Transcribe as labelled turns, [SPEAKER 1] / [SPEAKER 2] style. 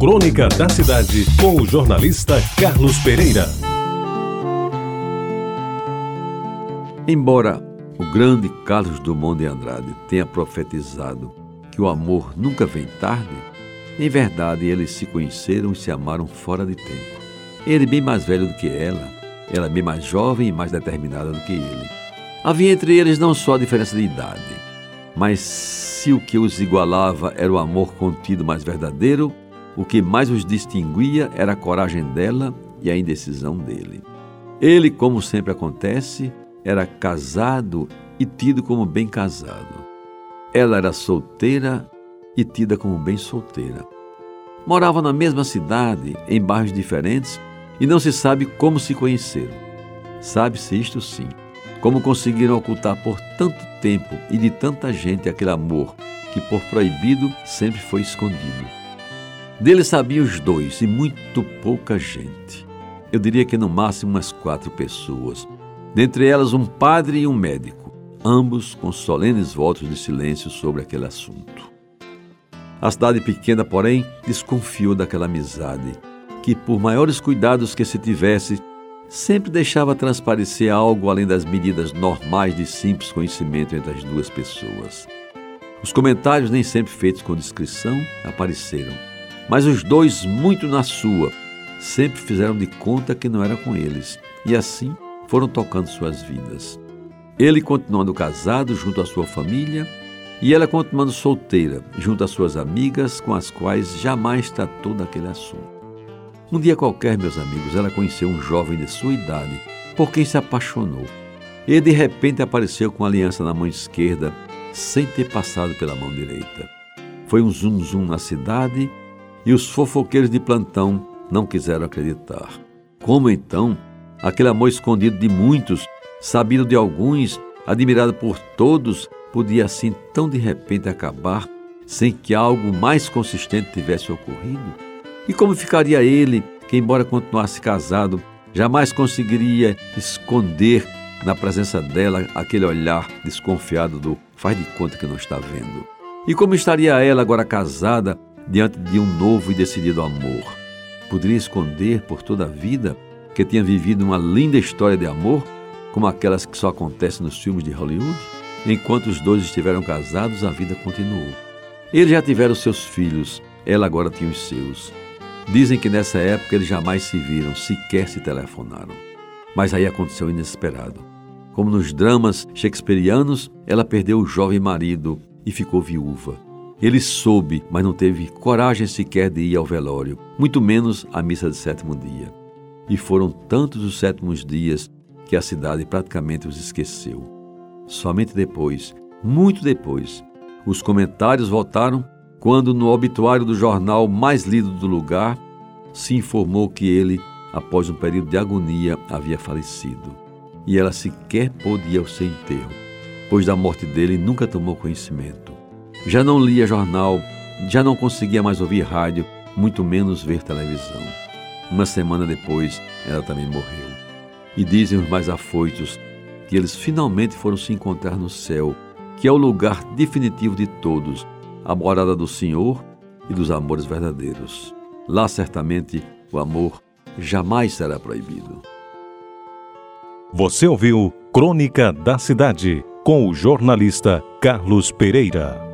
[SPEAKER 1] Crônica da Cidade, com o jornalista Carlos Pereira.
[SPEAKER 2] Embora o grande Carlos Drummond de Andrade tenha profetizado que o amor nunca vem tarde, em verdade eles se conheceram e se amaram fora de tempo. Ele bem mais velho do que ela, ela bem mais jovem e mais determinada do que ele. Havia entre eles não só a diferença de idade, mas se o que os igualava era o amor contido mais verdadeiro, o que mais os distinguia era a coragem dela e a indecisão dele. Ele, como sempre acontece, era casado e tido como bem casado. Ela era solteira e tida como bem solteira. Moravam na mesma cidade, em bairros diferentes, e não se sabe como se conheceram. Sabe-se isto sim, como conseguiram ocultar por tanto tempo e de tanta gente aquele amor que, por proibido, sempre foi escondido. Dele sabiam os dois e muito pouca gente. Eu diria que no máximo umas quatro pessoas, dentre elas um padre e um médico, ambos com solenes votos de silêncio sobre aquele assunto. A cidade pequena, porém, desconfiou daquela amizade, que, por maiores cuidados que se tivesse, sempre deixava transparecer algo além das medidas normais de simples conhecimento entre as duas pessoas. Os comentários, nem sempre feitos com discrição, apareceram, mas os dois, muito na sua, sempre fizeram de conta que não era com eles, e assim foram tocando suas vidas. Ele continuando casado junto à sua família e ela continuando solteira junto às suas amigas com as quais jamais tratou daquele assunto. Um dia qualquer, meus amigos, ela conheceu um jovem de sua idade por quem se apaixonou. Ele de repente apareceu com a aliança na mão esquerda sem ter passado pela mão direita. Foi um zum zum na cidade e os fofoqueiros de plantão não quiseram acreditar. Como então aquele amor escondido de muitos, sabido de alguns, admirado por todos, podia assim tão de repente acabar sem que algo mais consistente tivesse ocorrido? E como ficaria ele, que embora continuasse casado, jamais conseguiria esconder na presença dela aquele olhar desconfiado do faz de conta que não está vendo? E como estaria ela agora casada diante de um novo e decidido amor? Poderia esconder por toda a vida que tinha vivido uma linda história de amor, como aquelas que só acontecem nos filmes de Hollywood? Enquanto os dois estiveram casados, a vida continuou. Eles já tiveram seus filhos, ela agora tinha os seus. Dizem que nessa época eles jamais se viram, sequer se telefonaram. Mas aí aconteceu o inesperado. Como nos dramas shakespearianos, ela perdeu o jovem marido e ficou viúva. Ele soube, mas não teve coragem sequer de ir ao velório, muito menos à missa de sétimo dia. E foram tantos os sétimos dias que a cidade praticamente os esqueceu. Somente depois, muito depois, os comentários voltaram quando, no obituário do jornal mais lido do lugar, se informou que ele, após um período de agonia, havia falecido. E ela sequer pôde ir ao seu enterro, pois da morte dele nunca tomou conhecimento. Já não lia jornal, já não conseguia mais ouvir rádio, muito menos ver televisão. Uma semana depois, ela também morreu. E dizem os mais afoitos que eles finalmente foram se encontrar no céu, que é o lugar definitivo de todos, a morada do Senhor e dos amores verdadeiros. Lá certamente o amor jamais será proibido.
[SPEAKER 1] Você ouviu Crônica da Cidade com o jornalista Carlos Pereira.